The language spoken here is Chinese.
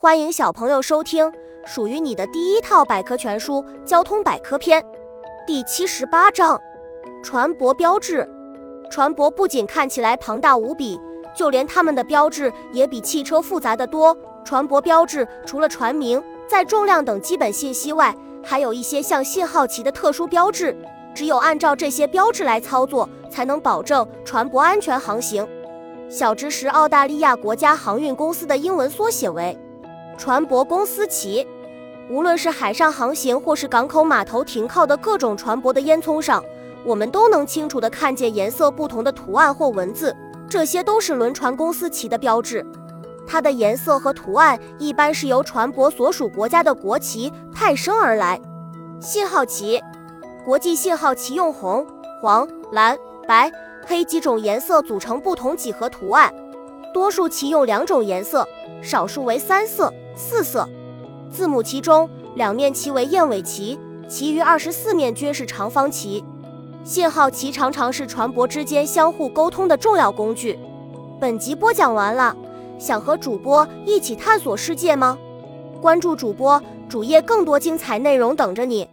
欢迎小朋友收听属于你的第一套百科全书《交通百科篇》第七十八章：船舶标志。船舶不仅看起来庞大无比，就连它们的标志也比汽车复杂的多。船舶标志除了船名、载重量等基本信息外，还有一些像信号旗的特殊标志。只有按照这些标志来操作，才能保证船舶安全航行。小知识：澳大利亚国家航运公司的英文缩写为船舶公司旗。无论是海上航行，或是港口码头停靠的各种船舶的烟囱上，我们都能清楚地看见颜色不同的图案或文字，这些都是轮船公司旗的标志。它的颜色和图案一般是由船舶所属国家的国旗派生而来。信号旗，国际信号旗用红、黄、蓝、白。黑几种颜色组成不同几何图案，多数旗用两种颜色，少数为三色、四色。字母旗中两面旗为燕尾旗，其余二十四面均是长方旗。信号旗常常是船舶之间相互沟通的重要工具。本集播讲完了，想和主播一起探索世界吗？关注主播主页，更多精彩内容等着你。